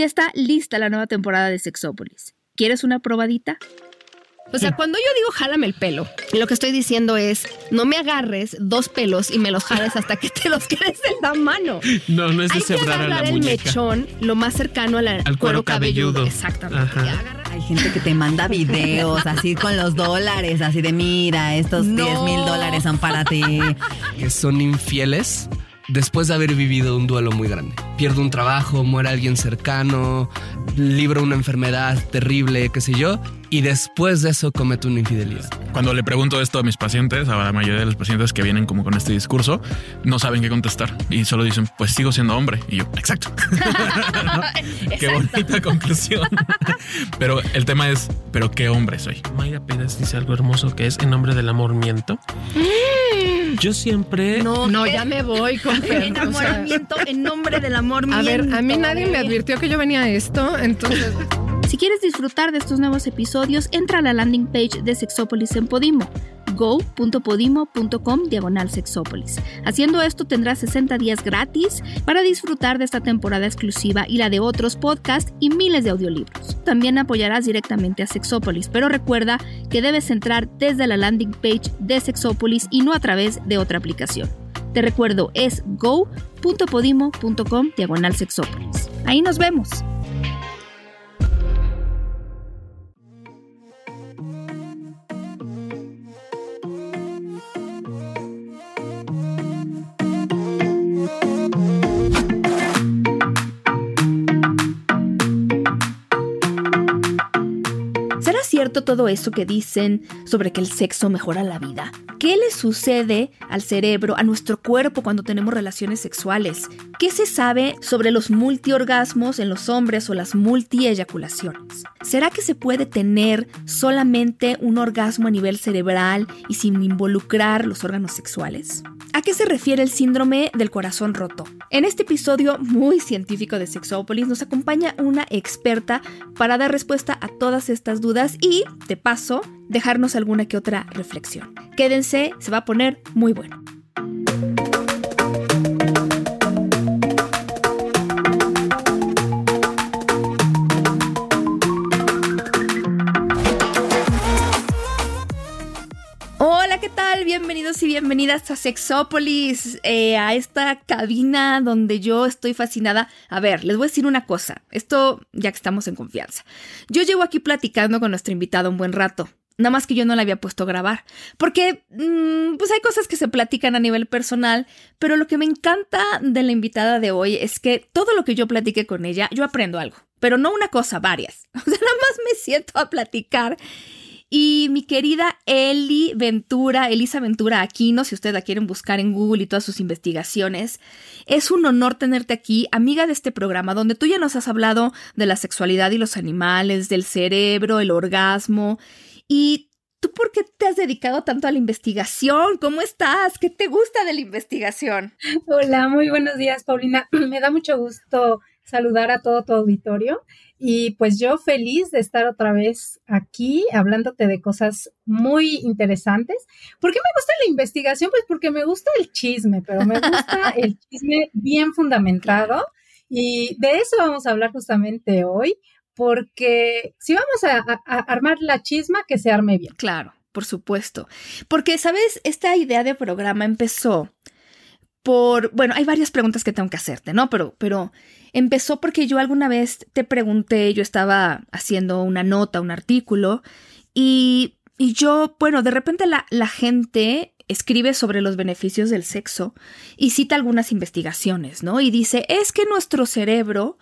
Ya está lista la nueva temporada de Sexópolis. ¿Quieres una probadita? O sea, cuando yo digo jálame el pelo, lo que estoy diciendo es no me agarres dos pelos y me los jales hasta que te los quedes en la mano. No, no es de Hay que sembrar a la agarrar el muñeca. mechón lo más cercano a la- Al cuero cabelludo. Exactamente. Ajá. Y agarra- Hay gente que te manda videos así con los dólares, así de mira, estos No. 10 mil dólares son para ti. que son infieles después de haber vivido un duelo muy grande. Pierde un trabajo, muere alguien cercano, libra una enfermedad terrible, qué sé yo, y después de eso comete una infidelidad. Cuando le pregunto esto a mis pacientes, a la mayoría de los pacientes que vienen como con este discurso, no saben qué contestar y solo dicen, pues sigo siendo hombre. Y yo, exacto. qué bonita conclusión. pero el tema es, ¿pero qué hombre soy? Mayra Pérez dice algo hermoso que es en nombre del amor miento. Yo siempre. No, no, ya me voy con El enamoramiento en nombre del amor A ver, a mí nadie me advirtió que yo venía a esto, entonces Si quieres disfrutar de estos nuevos episodios, entra a la landing page de Sexópolis en Podimo, go.podimo.com diagonal Sexópolis. Haciendo esto tendrás 60 días gratis para disfrutar de esta temporada exclusiva y la de otros podcasts y miles de audiolibros. También apoyarás directamente a Sexópolis, pero recuerda que debes entrar desde la landing page de Sexópolis y no a través de otra aplicación. Te recuerdo, es go.podimo.com diagonal Sexópolis. Ahí nos vemos. Todo eso que dicen sobre que el sexo mejora la vida? ¿Qué le sucede al cerebro, a nuestro cuerpo cuando tenemos relaciones sexuales? ¿Qué se sabe sobre los multiorgasmos en los hombres o las multieyaculaciones? ¿Será que se puede tener solamente un orgasmo a nivel cerebral y sin involucrar los órganos sexuales? ¿A qué se refiere el síndrome del corazón roto? En este episodio muy científico de Sexópolis nos acompaña una experta para dar respuesta a todas estas dudas y, de paso, dejarnos alguna que otra reflexión. Quédense, se va a poner muy bueno. Hola, ¿qué tal? Bienvenidos y bienvenidas a Sexópolis, eh, a esta cabina donde yo estoy fascinada. A ver, les voy a decir una cosa, esto ya que estamos en confianza. Yo llevo aquí platicando con nuestra invitada un buen rato. Nada más que yo no la había puesto a grabar. Porque, mm, pues hay cosas que se platican a nivel personal, pero lo que me encanta de la invitada de hoy es que todo lo que yo platique con ella, yo aprendo algo. Pero no una cosa, varias. O sea, nada más me siento a platicar y mi querida Eli Ventura, Elisa Ventura Aquino, si ustedes la quieren buscar en Google y todas sus investigaciones, es un honor tenerte aquí, amiga de este programa, donde tú ya nos has hablado de la sexualidad y los animales, del cerebro, el orgasmo. ¿Y tú por qué te has dedicado tanto a la investigación? ¿Cómo estás? ¿Qué te gusta de la investigación? Hola, muy buenos días, Paulina. Me da mucho gusto saludar a todo tu auditorio y pues yo feliz de estar otra vez aquí hablándote de cosas muy interesantes. ¿Por qué me gusta la investigación? Pues porque me gusta el chisme, pero me gusta el chisme bien fundamentado y de eso vamos a hablar justamente hoy porque si vamos a, armar la chisma, que se arme bien. Claro, por supuesto. Porque, ¿sabes? Esta idea de programa empezó por, bueno, hay varias preguntas que tengo que hacerte, ¿no? Pero, pero empezó porque yo alguna vez te pregunté, yo estaba haciendo una nota, un artículo, y, y yo, bueno, de repente la, la gente escribe sobre los beneficios del sexo y cita algunas investigaciones, ¿no? Y dice, es que nuestro cerebro,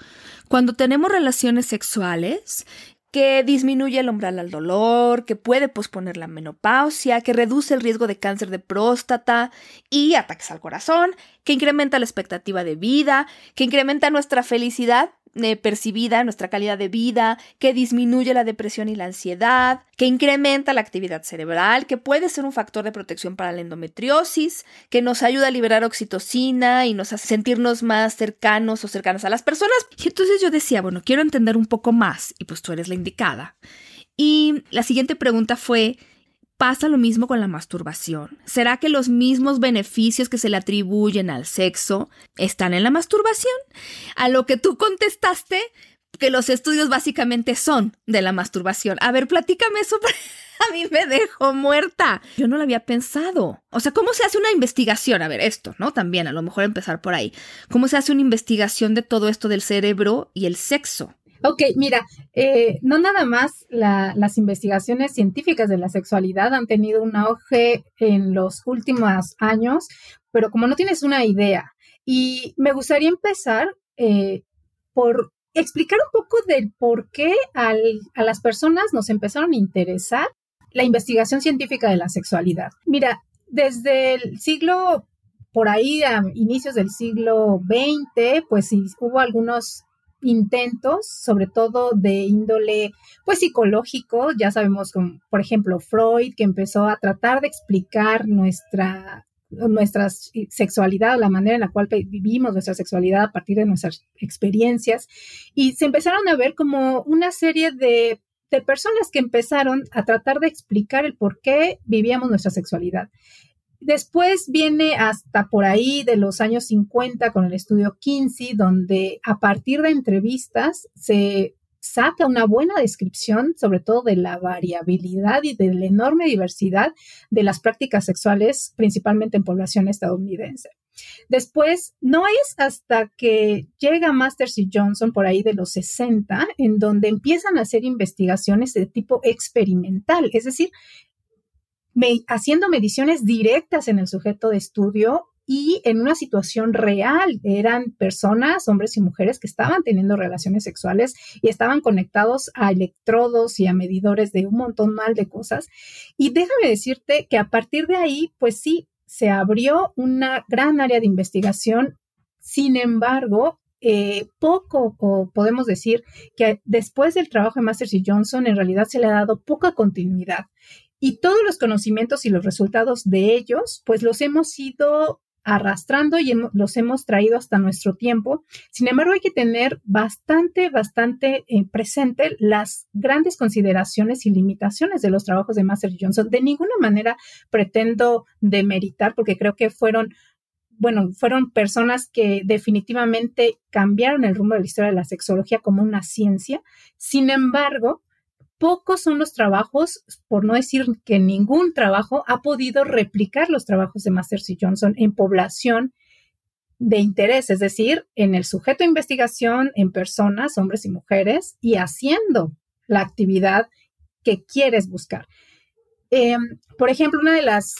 cuando tenemos relaciones sexuales, que disminuye el umbral al dolor, que puede posponer la menopausia, que reduce el riesgo de cáncer de próstata y ataques al corazón, que incrementa la expectativa de vida, que incrementa nuestra felicidad eh, percibida, nuestra calidad de vida, que disminuye la depresión y la ansiedad, que incrementa la actividad cerebral, que puede ser un factor de protección para la endometriosis, que nos ayuda a liberar oxitocina y nos hace sentirnos más cercanos o cercanas a las personas. Y entonces yo decía, bueno, quiero entender un poco más, y pues tú eres la indicada. Y la siguiente pregunta fue, ¿pasa lo mismo con la masturbación? ¿Será que los mismos beneficios que se le atribuyen al sexo están en la masturbación? A lo que tú contestaste, que los estudios básicamente son de la masturbación. A ver, platícame eso. A mí me dejó muerta. Yo no lo había pensado. O sea, ¿cómo se hace una investigación? A ver, esto, ¿no? También, a lo mejor empezar por ahí. ¿Cómo se hace una investigación de todo esto del cerebro y el sexo? Ok, mira, eh, no nada más las investigaciones científicas de la sexualidad han tenido un auge en los últimos años, pero como no tienes una idea, y me gustaría empezar eh, por explicar un poco del por qué a las personas nos empezaron a interesar la investigación científica de la sexualidad. Mira, desde el siglo, por ahí a inicios del siglo XX, pues sí, hubo algunos intentos, sobre todo de índole pues psicológico, ya sabemos como por ejemplo Freud que empezó a tratar de explicar nuestra nuestra sexualidad, la manera en la cual vivimos nuestra sexualidad a partir de nuestras experiencias. Y se empezaron a ver como una serie de, de personas que empezaron a tratar de explicar el por qué vivíamos nuestra sexualidad. Después viene hasta por ahí de los años 50 con el estudio Kinsey, donde a partir de entrevistas se saca una buena descripción, sobre todo de la variabilidad y de la enorme diversidad de las prácticas sexuales, principalmente en población estadounidense. Después, no es hasta que llega Masters y Johnson por ahí de los 60, en donde empiezan a hacer investigaciones de tipo experimental, es decir, haciendo mediciones directas en el sujeto de estudio y en una situación real. Eran personas, hombres y mujeres, que estaban teniendo relaciones sexuales y estaban conectados a electrodos y a medidores de un montón mal de cosas. Y déjame decirte que a partir de ahí, pues sí, se abrió una gran área de investigación. Sin embargo, eh, poco, o podemos decir que después del trabajo de Masters y Johnson, en realidad se le ha dado poca continuidad. Y todos los conocimientos y los resultados de ellos, pues los hemos ido arrastrando y los hemos traído hasta nuestro tiempo. Sin embargo, hay que tener bastante, bastante eh, presente las grandes consideraciones y limitaciones de los trabajos de Master Johnson. De ninguna manera pretendo demeritar, porque creo que fueron bueno, fueron personas que definitivamente cambiaron el rumbo de la historia de la sexología como una ciencia. Sin embargo, pocos son los trabajos, por no decir que ningún trabajo ha podido replicar los trabajos de Masters y Johnson en población de interés, es decir, en el sujeto de investigación, en personas, hombres y mujeres, y haciendo la actividad que quieres buscar. Em, por ejemplo, una de las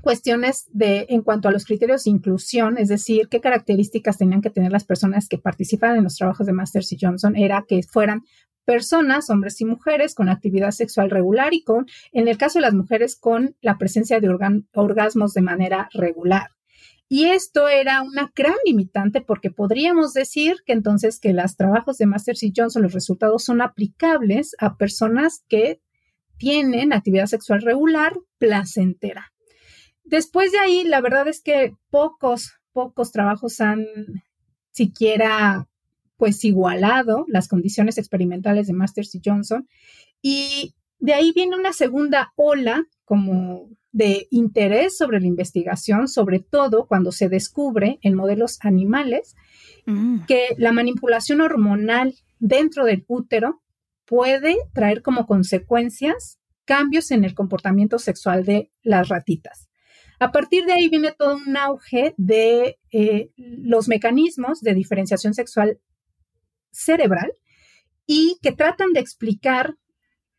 cuestiones de en cuanto a los criterios de inclusión, es decir, qué características tenían que tener las personas que participaban en los trabajos de Masters y Johnson, era que fueran personas, hombres y mujeres, con actividad sexual regular y con, en el caso de las mujeres, con la presencia de orgasmos de manera regular. Y esto era una gran limitante porque podríamos decir que entonces que los trabajos de Masters y Johnson, los resultados son aplicables a personas que tienen actividad sexual regular placentera. Después de ahí, la verdad es que pocos, pocos trabajos han siquiera pues igualado las condiciones experimentales de Masters y Johnson. Y de ahí viene una segunda ola como de interés sobre la investigación, sobre todo cuando se descubre en modelos animales mm. que la manipulación hormonal dentro del útero puede traer como consecuencias cambios en el comportamiento sexual de las ratitas. A partir de ahí viene todo un auge de eh, los mecanismos de diferenciación sexual cerebral y que tratan de explicar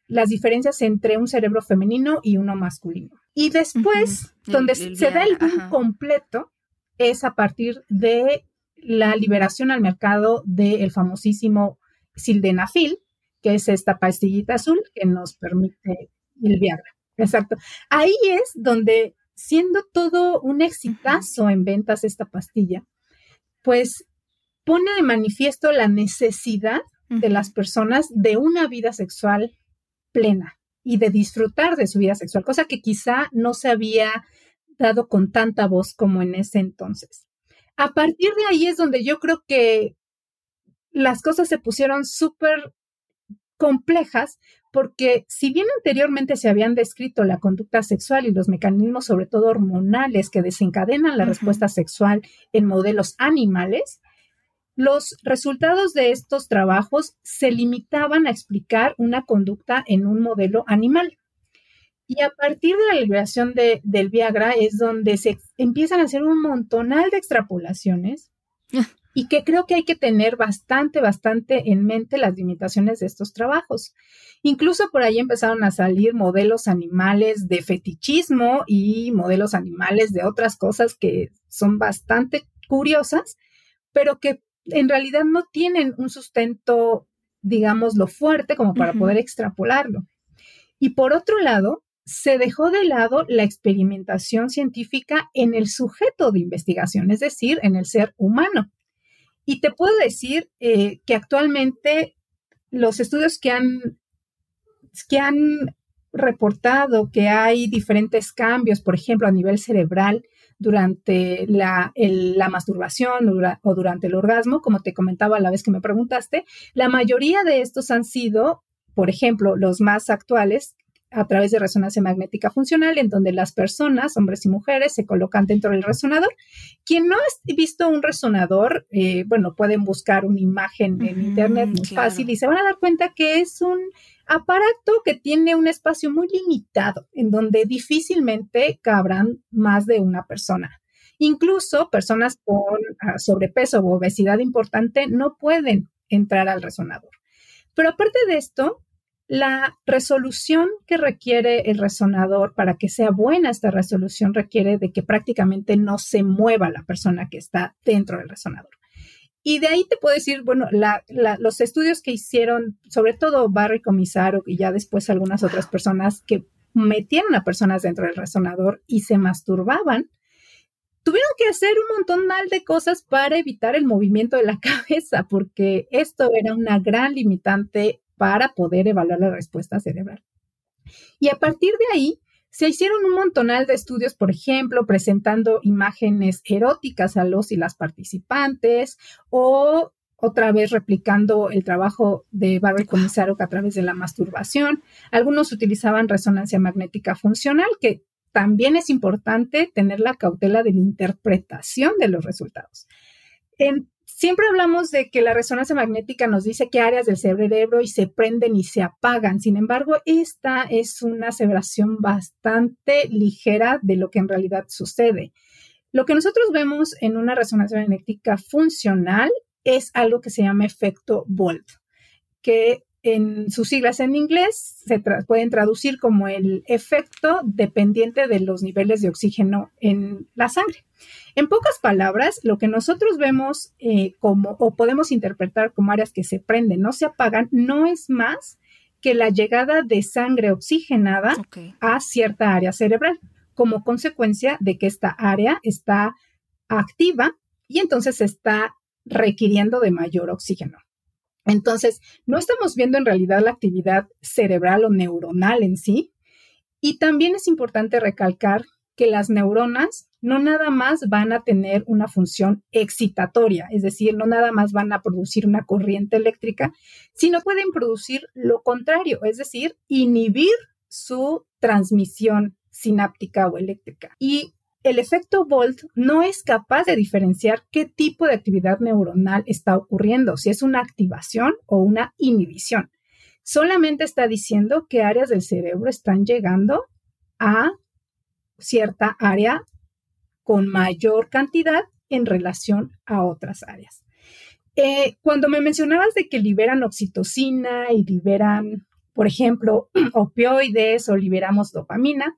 las diferencias entre un cerebro femenino y uno masculino. Y después, donde se da el boom completo, es a partir de la liberación al mercado del famosísimo sildenafil, que es esta pastillita azul que nos permite el Viagra. Exacto. Ahí es donde, siendo todo un exitazo en ventas esta pastilla, pues pone de manifiesto la necesidad de las personas de una vida sexual plena y de disfrutar de su vida sexual, cosa que quizá no se había dado con tanta voz como en ese entonces. A partir de ahí es donde yo creo que las cosas se pusieron súper complejas porque si bien anteriormente se habían descrito la conducta sexual y los mecanismos sobre todo hormonales que desencadenan la respuesta sexual en modelos animales, los resultados de estos trabajos se limitaban a explicar una conducta en un modelo animal. Y a partir de la liberación de, del Viagra es donde se empiezan a hacer un montonal de extrapolaciones y que creo que hay que tener bastante, bastante en mente las limitaciones de estos trabajos. Incluso por ahí empezaron a salir modelos animales de fetichismo y modelos animales de otras cosas que son bastante curiosas, pero que en realidad no tienen un sustento, digamos, lo fuerte como para poder extrapolarlo. Y por otro lado, se dejó de lado la experimentación científica en el sujeto de investigación, es decir, en el ser humano. Y te puedo decir eh, que actualmente los estudios que han, que han reportado que hay diferentes cambios, por ejemplo, a nivel cerebral durante la, la masturbación o durante el orgasmo, como te comentaba la vez que me preguntaste, la mayoría de estos han sido, por ejemplo, los más actuales, a través de resonancia magnética funcional, en donde las personas, hombres y mujeres, se colocan dentro del resonador. Quien no ha visto un resonador, eh, bueno, pueden buscar una imagen en internet muy fácil y se van a dar cuenta que es un aparato que tiene un espacio muy limitado, en donde difícilmente cabrán más de una persona. Incluso personas con ah, sobrepeso o obesidad importante no pueden entrar al resonador. Pero aparte de esto, la resolución que requiere el resonador para que sea buena esta resolución requiere de que prácticamente no se mueva la persona que está dentro del resonador. Y de ahí te puedo decir, bueno, los estudios que hicieron, sobre todo Barry Comisaro y ya después algunas otras personas que metieron a personas dentro del resonador y se masturbaban, tuvieron que hacer un montón de cosas para evitar el movimiento de la cabeza, porque esto era una gran limitante para poder evaluar la respuesta cerebral. Y a partir de ahí, se hicieron un montonal de estudios, por ejemplo, presentando imágenes eróticas a los y las participantes o otra vez replicando el trabajo de Barry Comisaro a través de la masturbación. Algunos utilizaban resonancia magnética funcional, que también es importante tener la cautela de la interpretación de los resultados. En Siempre hablamos de que la resonancia magnética nos dice qué áreas del cerebro y se prenden y se apagan. Sin embargo, esta es una aseveración bastante ligera de lo que en realidad sucede. Lo que nosotros vemos en una resonancia magnética funcional es algo que se llama efecto Volt, que en sus siglas en inglés se pueden traducir como el efecto dependiente de los niveles de oxígeno en la sangre. En pocas palabras, lo que nosotros vemos eh, como o podemos interpretar como áreas que se prenden, no se apagan, no es más que la llegada de sangre oxigenada a cierta área cerebral, como consecuencia de que esta área está activa y entonces está requiriendo de mayor oxígeno. Entonces, no estamos viendo en realidad la actividad cerebral o neuronal en sí. Y también es importante recalcar que las neuronas no nada más van a tener una función excitatoria, es decir, no nada más van a producir una corriente eléctrica, sino pueden producir lo contrario, es decir, inhibir su transmisión sináptica o eléctrica. Y el efecto Volt no es capaz de diferenciar qué tipo de actividad neuronal está ocurriendo, si es una activación o una inhibición. Solamente está diciendo qué áreas del cerebro están llegando a cierta área con mayor cantidad en relación a otras áreas. Eh, cuando me mencionabas de que liberan oxitocina y liberan, por ejemplo, opioides o liberamos dopamina,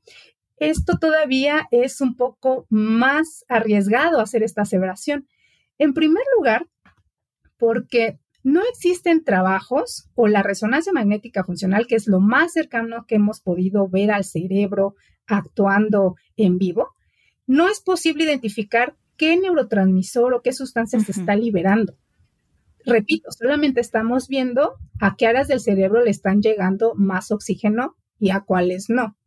esto todavía es un poco más arriesgado hacer esta aseveración. En primer lugar, porque no existen trabajos o la resonancia magnética funcional, que es lo más cercano que hemos podido ver al cerebro actuando en vivo, no es posible identificar qué neurotransmisor o qué sustancia se está liberando. Repito, solamente estamos viendo a qué áreas del cerebro le están llegando más oxígeno y a cuáles no.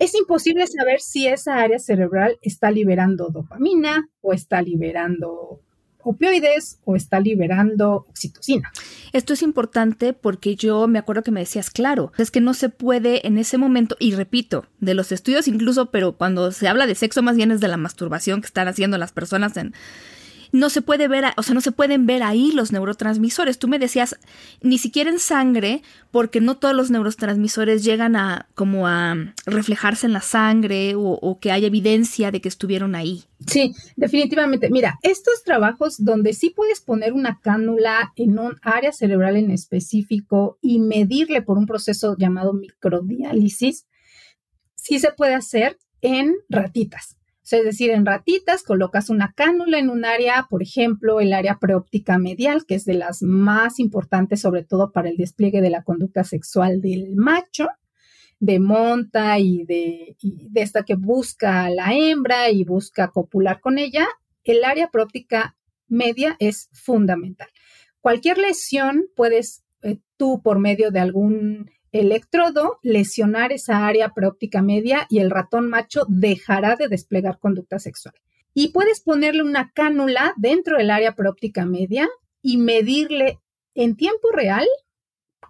Es imposible saber si esa área cerebral está liberando dopamina o está liberando opioides o está liberando oxitocina. Esto es importante porque yo me acuerdo que me decías, claro, es que no se puede en ese momento, y repito, de los estudios incluso, pero cuando se habla de sexo más bien es de la masturbación que están haciendo las personas en, no se puede ver, o sea, no se pueden ver ahí los neurotransmisores. Tú me decías, ni siquiera en sangre, porque no todos los neurotransmisores llegan a como a reflejarse en la sangre o, o que haya evidencia de que estuvieron ahí. Sí, definitivamente. Mira, estos trabajos donde sí puedes poner una cánula en un área cerebral en específico y medirle por un proceso llamado microdiálisis, sí se puede hacer en ratitas es decir, en ratitas colocas una cánula en un área, por ejemplo, el área preóptica medial, que es de las más importantes, sobre todo para el despliegue de la conducta sexual del macho, de monta y de, esta que busca a la hembra y busca copular con ella. El área preóptica media es fundamental. Cualquier lesión puedes eh, tú por medio de algún electrodo lesionar esa área preóptica media y el ratón macho dejará de desplegar conducta sexual. Y puedes ponerle una cánula dentro del área preóptica media y medirle en tiempo real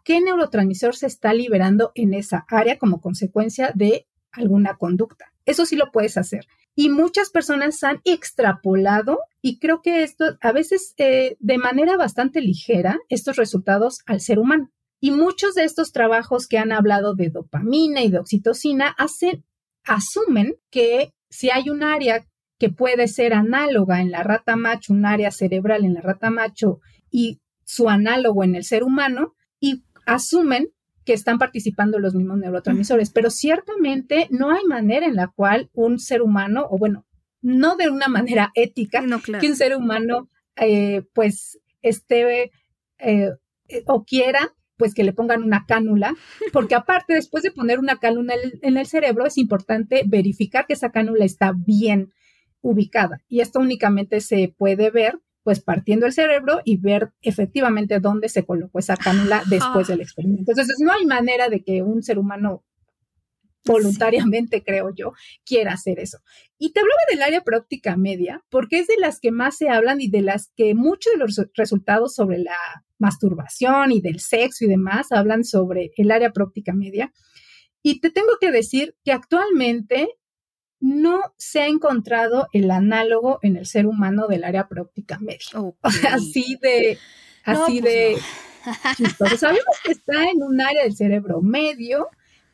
qué neurotransmisor se está liberando en esa área como consecuencia de alguna conducta. Eso sí lo puedes hacer. Y muchas personas han extrapolado, y creo que esto a veces eh, de manera bastante ligera, estos resultados al ser humano. Y muchos de estos trabajos que han hablado de dopamina y de oxitocina hacen, asumen que si hay un área que puede ser análoga en la rata macho, un área cerebral en la rata macho y su análogo en el ser humano, y asumen que están participando los mismos neurotransmisores, pero ciertamente no hay manera en la cual un ser humano, o bueno, no de una manera ética, que un ser humano eh, pues esté eh, o quiera pues que le pongan una cánula, porque aparte después de poner una cánula en el cerebro es importante verificar que esa cánula está bien ubicada y esto únicamente se puede ver pues partiendo el cerebro y ver efectivamente dónde se colocó esa cánula después del experimento. Entonces no hay manera de que un ser humano voluntariamente, creo yo, quiera hacer eso. Y te hablaba del área próptica media, porque es de las que más se hablan y de las que muchos de los resultados sobre la masturbación y del sexo y demás hablan sobre el área próptica media. Y te tengo que decir que actualmente no se ha encontrado el análogo en el ser humano del área próptica media. así de, así pues de. Sabemos que está en un área del cerebro medio,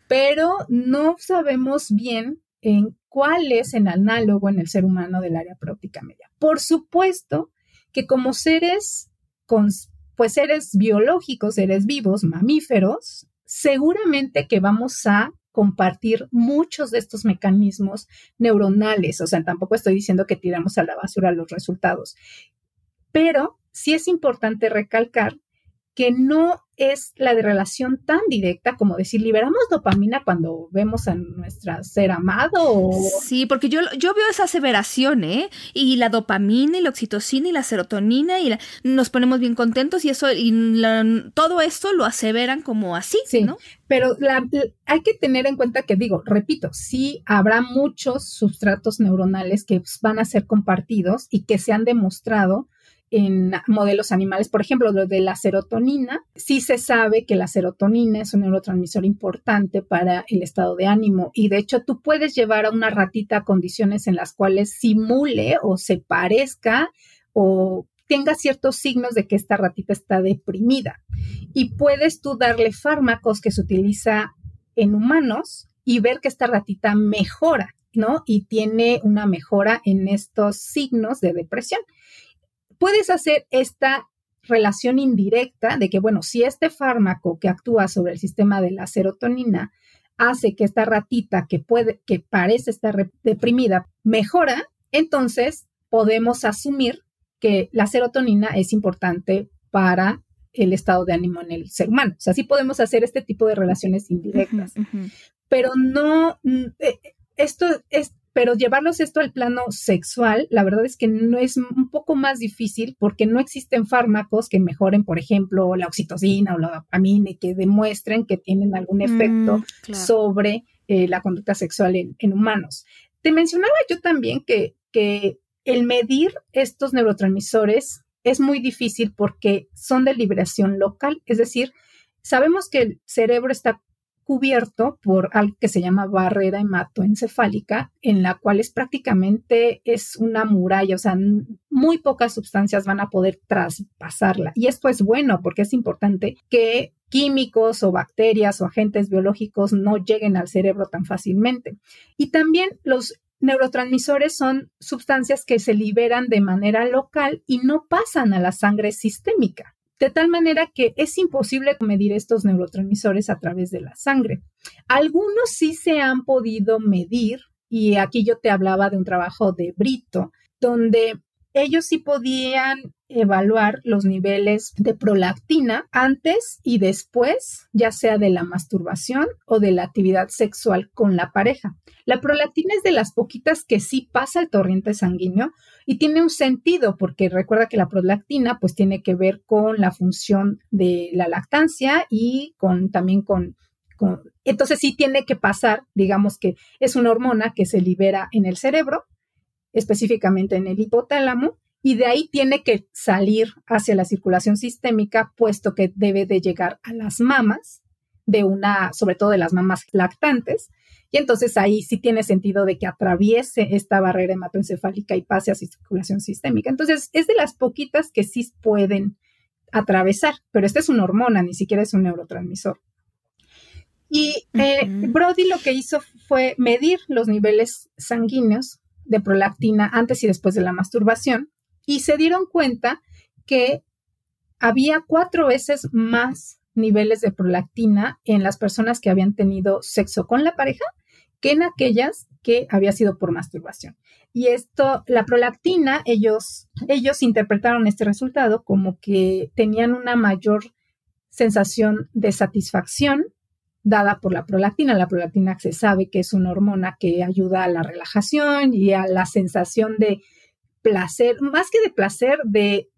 pero no sabemos bien en cuál es el análogo en el ser humano del área próptica media. Por supuesto que como seres, pues seres biológicos, seres vivos, mamíferos, seguramente que vamos a compartir muchos de estos mecanismos neuronales. O sea, tampoco estoy diciendo que tiramos a la basura los resultados, pero sí es importante recalcar que no es la de relación tan directa como decir, liberamos dopamina cuando vemos a nuestra ser amado. Sí, porque yo, yo veo esa aseveración, ¿eh? Y la dopamina y la oxitocina y la serotonina y nos ponemos bien contentos y eso, y todo esto lo aseveran como así, sí, ¿no? Pero hay que tener en cuenta que, digo, repito, sí habrá muchos sustratos neuronales que van a ser compartidos y que se han demostrado en modelos animales, por ejemplo, lo de la serotonina, sí se sabe que la serotonina es un neurotransmisor importante para el estado de ánimo y de hecho tú puedes llevar a una ratita a condiciones en las cuales simule o se parezca o tenga ciertos signos de que esta ratita está deprimida. Y puedes tú darle fármacos que se utiliza en humanos y ver que esta ratita mejora, ¿no? Y tiene una mejora en estos signos de depresión puedes hacer esta relación indirecta de que, bueno, si este fármaco que actúa sobre el sistema de la serotonina hace que esta ratita que puede, que parece estar deprimida, mejora, entonces podemos asumir que la serotonina es importante para el estado de ánimo en el ser humano. O sea, sí podemos hacer este tipo de relaciones indirectas, pero no, eh, esto es, pero llevarlos esto al plano sexual, la verdad es que no es un poco más difícil porque no existen fármacos que mejoren, por ejemplo, la oxitocina o la dopamina y que demuestren que tienen algún efecto mm, sobre eh, la conducta sexual en, humanos. Te mencionaba yo también que, que el medir estos neurotransmisores es muy difícil porque son de liberación local, es decir, sabemos que el cerebro está cubierto por algo que se llama barrera hematoencefálica, en la cual es prácticamente es una muralla, o sea, muy pocas sustancias van a poder traspasarla. Y esto es bueno porque es importante que químicos o bacterias o agentes biológicos no lleguen al cerebro tan fácilmente. Y también los neurotransmisores son sustancias que se liberan de manera local y no pasan a la sangre sistémica de tal manera que es imposible medir estos neurotransmisores a través de la sangre. Algunos sí se han podido medir, y aquí yo te hablaba de un trabajo de Brito, donde ellos sí podían evaluar los niveles de prolactina antes y después, ya sea de la masturbación o de la actividad sexual con la pareja. La prolactina es de las poquitas que sí pasa el torrente sanguíneo y tiene un sentido porque recuerda que la prolactina pues tiene que ver con la función de la lactancia y con también con, con entonces sí tiene que pasar, digamos que es una hormona que se libera en el cerebro específicamente en el hipotálamo, y de ahí tiene que salir hacia la circulación sistémica, puesto que debe de llegar a las mamas de una, sobre todo de las mamas lactantes, y entonces ahí sí tiene sentido de que atraviese esta barrera hematoencefálica y pase a circulación sistémica. Entonces, es de las poquitas que sí pueden atravesar, pero esta es una hormona, ni siquiera es un neurotransmisor. Y eh, Brody lo que hizo fue medir los niveles sanguíneos de prolactina antes y después de la masturbación y se dieron cuenta que había cuatro veces más niveles de prolactina en las personas que habían tenido sexo con la pareja que en aquellas que había sido por masturbación. Y esto, la prolactina, ellos, ellos interpretaron este resultado como que tenían una mayor sensación de satisfacción dada por la prolactina. La prolactina se sabe que es una hormona que ayuda a la relajación y a la sensación de placer, más que de placer, de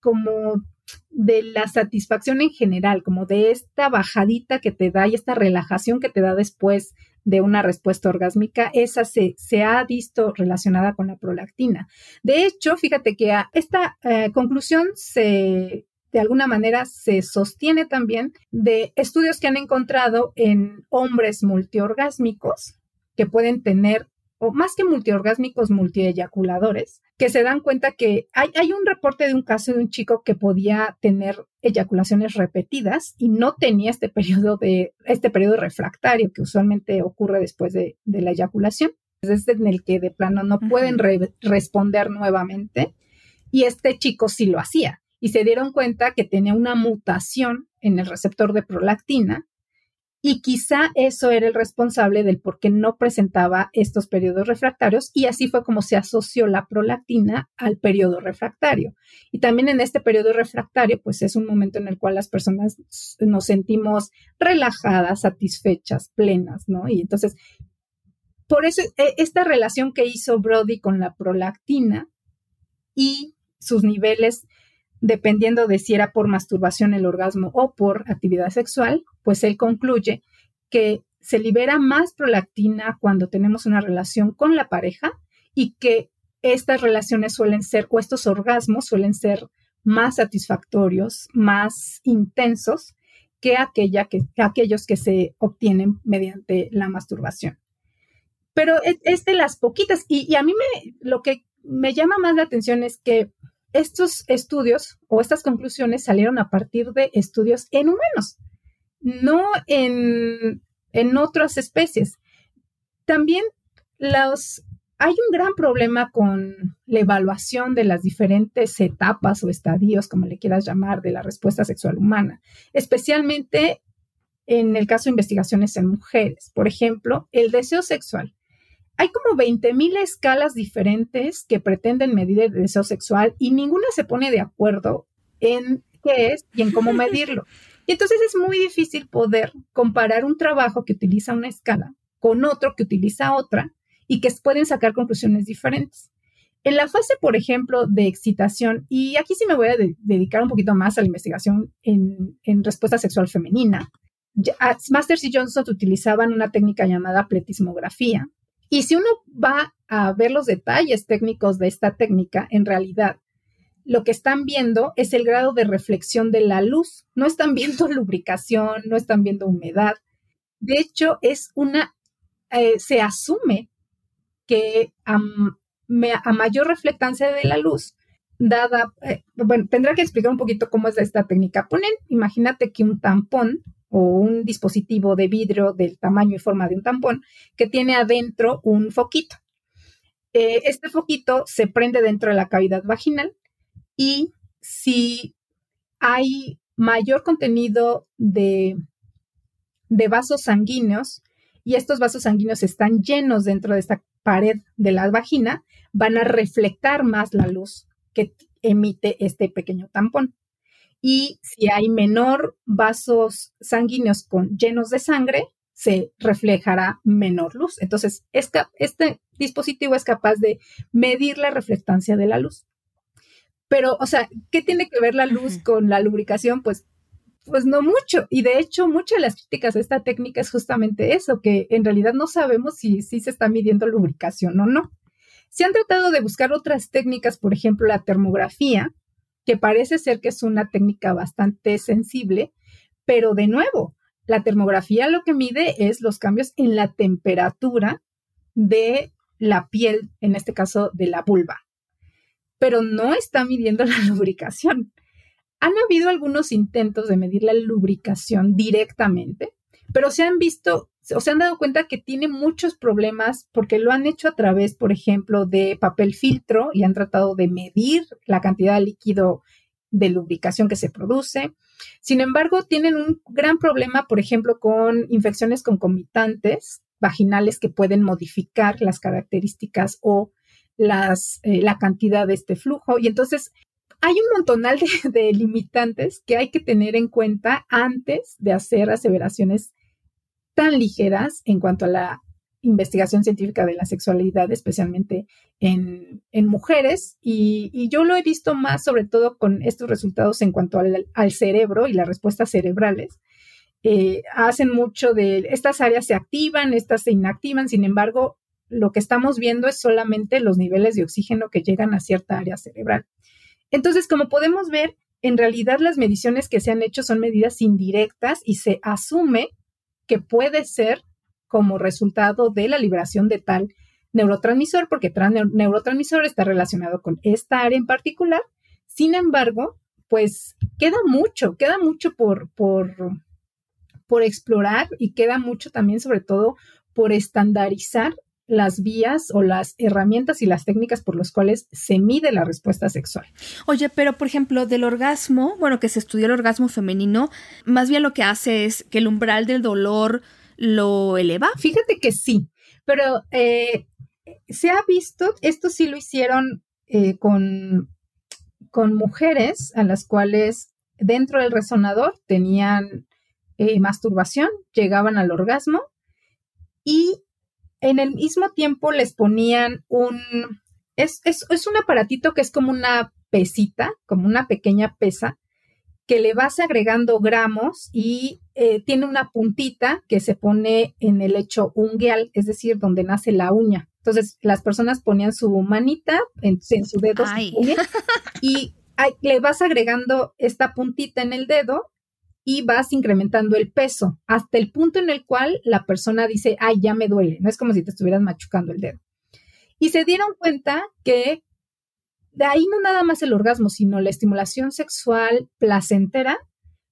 como de la satisfacción en general, como de esta bajadita que te da y esta relajación que te da después de una respuesta orgásmica, esa se, ha visto relacionada con la prolactina. De hecho, fíjate que esta eh, conclusión se de alguna manera se sostiene también de estudios que han encontrado en hombres multiorgásmicos que pueden tener, o más que multiorgásmicos, multieyaculadores, que se dan cuenta que hay, hay, un reporte de un caso de un chico que podía tener eyaculaciones repetidas y no tenía este periodo de, este periodo refractario que usualmente ocurre después de, la eyaculación. Es en el que de plano no pueden responder nuevamente. Y este chico sí lo hacía y se dieron cuenta que tenía una mutación en el receptor de prolactina y quizá eso era el responsable del por qué no presentaba estos periodos refractarios y así fue como se asoció la prolactina al periodo refractario. Y también en este periodo refractario, pues es un momento en el cual las personas nos sentimos relajadas, satisfechas, plenas, ¿no? Y entonces, por eso e, esta relación que hizo Brody con la prolactina y sus niveles dependiendo de si era por masturbación el orgasmo o por actividad sexual, pues él concluye que se libera más prolactina cuando tenemos una relación con la pareja y que estas relaciones suelen ser, o estos orgasmos suelen ser más satisfactorios, más intensos que, aquella que, aquellos que se obtienen mediante la masturbación. Pero es, de las poquitas, y, y a mí me, lo que me llama más la atención es que estos estudios o estas conclusiones salieron a partir de estudios en humanos, no en, otras especies. También los, hay un gran problema con la evaluación de las diferentes etapas o estadios, como le quieras llamar, de la respuesta sexual humana, especialmente en el caso de investigaciones en mujeres. Por ejemplo, el deseo sexual hay como 20.000 escalas diferentes que pretenden medir el deseo sexual y ninguna se pone de acuerdo en qué es y en cómo medirlo. Y entonces es muy difícil poder comparar un trabajo que utiliza una escala con otro que utiliza otra y que pueden sacar conclusiones diferentes. En la fase, por ejemplo, de excitación, y aquí sí me voy a dedicar un poquito más a la investigación en, en respuesta sexual femenina, Masters y Johnson utilizaban una técnica llamada pletismografía, y si uno va a ver los detalles técnicos de esta técnica, en realidad lo que están viendo es el grado de reflexión de la luz. No están viendo lubricación, no están viendo humedad. de hecho, es una, eh, se asume que a, mayor reflectancia de la luz, dada, eh, bueno, tendrá que explicar un poquito cómo es esta técnica. Ponen, imagínate que un tampón o un dispositivo de vidrio del tamaño y forma de un tampón que tiene adentro un foquito. Eh, este foquito se prende dentro de la cavidad vaginal y si hay mayor contenido de, de vasos sanguíneos y estos vasos sanguíneos están llenos dentro de esta pared de la vagina, van a reflectar más la luz que emite este pequeño tampón y si hay menor vasos sanguíneos con, llenos de sangre, se reflejará menor luz. Entonces, este dispositivo es capaz de medir la reflectancia de la luz. Pero, o sea, ¿qué tiene que ver la luz con la lubricación? Pues, pues no mucho. Y de hecho, muchas de las críticas a esta técnica es justamente eso, que en realidad no sabemos si, si se está midiendo lubricación o no. Se han tratado de buscar otras técnicas, por ejemplo, la termografía, que parece ser que es una técnica bastante sensible, pero de nuevo, la termografía lo que mide es los cambios en la temperatura de la piel, en este caso de la vulva, pero no está midiendo la lubricación. Han habido algunos intentos de medir la lubricación directamente, pero se han visto o se han dado cuenta que tiene muchos problemas porque lo han hecho a través, por ejemplo, de papel filtro y han tratado de medir la cantidad de líquido de lubricación que se produce. Sin embargo, tienen un gran problema, por ejemplo, con infecciones concomitantes vaginales que pueden modificar las características o las, eh, la cantidad de este flujo. Y entonces hay un montonal de, de limitantes que hay que tener en cuenta antes de hacer aseveraciones tan ligeras en cuanto a la investigación científica de la sexualidad, especialmente en, mujeres. Y, yo lo he visto más, sobre todo con estos resultados en cuanto al, cerebro y las respuestas cerebrales. Eh, hacen mucho de estas áreas se activan, estas se inactivan, sin embargo, lo que estamos viendo es solamente los niveles de oxígeno que llegan a cierta área cerebral. Entonces, como podemos ver, en realidad las mediciones que se han hecho son medidas indirectas y se asume que puede ser como resultado de la liberación de tal neurotransmisor, porque tal neurotransmisor está relacionado con esta área en particular. Sin embargo, pues queda mucho, queda mucho por, por, por explorar y queda mucho también, sobre todo, por estandarizar las vías o las herramientas y las técnicas por las cuales se mide la respuesta sexual. Oye, pero por ejemplo, del orgasmo, bueno, que se estudió el orgasmo femenino, más bien lo que hace es que el umbral del dolor lo eleva. Fíjate que sí, pero eh, se ha visto, esto sí lo hicieron eh, con, con mujeres a las cuales dentro del resonador tenían eh, masturbación, llegaban al orgasmo y en el mismo tiempo les ponían un, es, un aparatito que es como una pesita, como una pequeña pesa, que le vas agregando gramos y eh, tiene una puntita que se pone en el hecho ungueal, es decir, donde nace la uña. Entonces, las personas ponían su manita en, su dedo y le vas agregando esta puntita en el dedo y vas incrementando el peso hasta el punto en el cual la persona dice, ay, ya me duele. No es como si te estuvieras machucando el dedo. Y se dieron cuenta que de ahí no nada más el orgasmo, sino la estimulación sexual placentera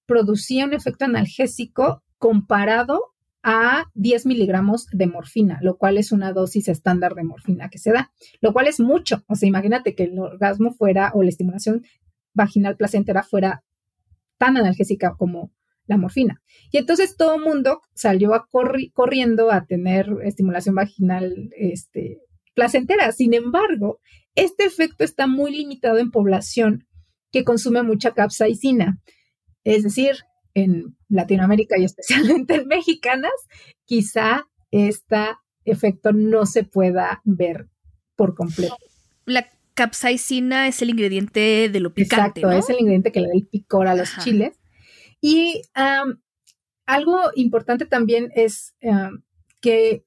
producía un efecto analgésico comparado a 10 miligramos de morfina, lo cual es una dosis estándar de morfina que se da, lo cual es mucho. O sea, imagínate que el orgasmo fuera o la estimulación vaginal placentera fuera tan analgésica como la morfina. Y entonces todo el mundo salió a corriendo a tener estimulación vaginal este, placentera. Sin embargo, este efecto está muy limitado en población que consume mucha capsaicina. Es decir, en Latinoamérica y especialmente en mexicanas, quizá este efecto no se pueda ver por completo. La capsaicina es el ingrediente de lo picante. Exacto, es el ingrediente que le da el picor a los chiles. Y algo importante también es que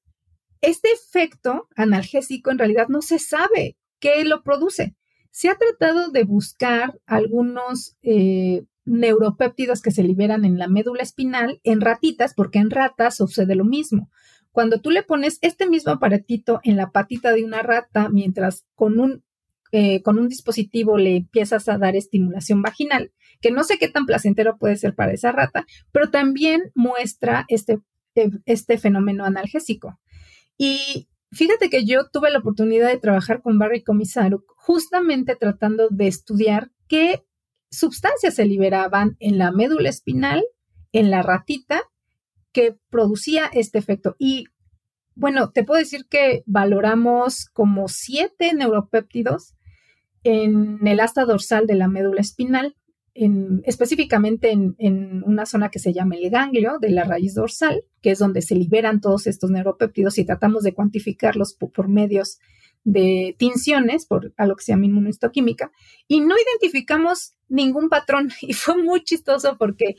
este efecto analgésico en realidad no se sabe qué lo produce. Se ha tratado de buscar algunos eh, neuropéptidos que se liberan en la médula espinal en ratitas, porque en ratas sucede lo mismo. Cuando tú le pones este mismo aparatito en la patita de una rata, mientras con un, eh, con un dispositivo le empiezas a dar estimulación vaginal, que no sé qué tan placentero puede ser para esa rata, pero también muestra este, eh, este fenómeno analgésico. Y fíjate que yo tuve la oportunidad de trabajar con Barry Comisaru justamente tratando de estudiar qué sustancias se liberaban en la médula espinal, en la ratita, que producía este efecto. Y bueno, te puedo decir que valoramos como siete neuropéptidos en el asta dorsal de la médula espinal, en, específicamente en, una zona que se llama el ganglio de la raíz dorsal, que es donde se liberan todos estos neuropéptidos y tratamos de cuantificarlos por medios de tinciones, por a lo que se llama inmunohistoquímica, y no identificamos ningún patrón. Y fue muy chistoso porque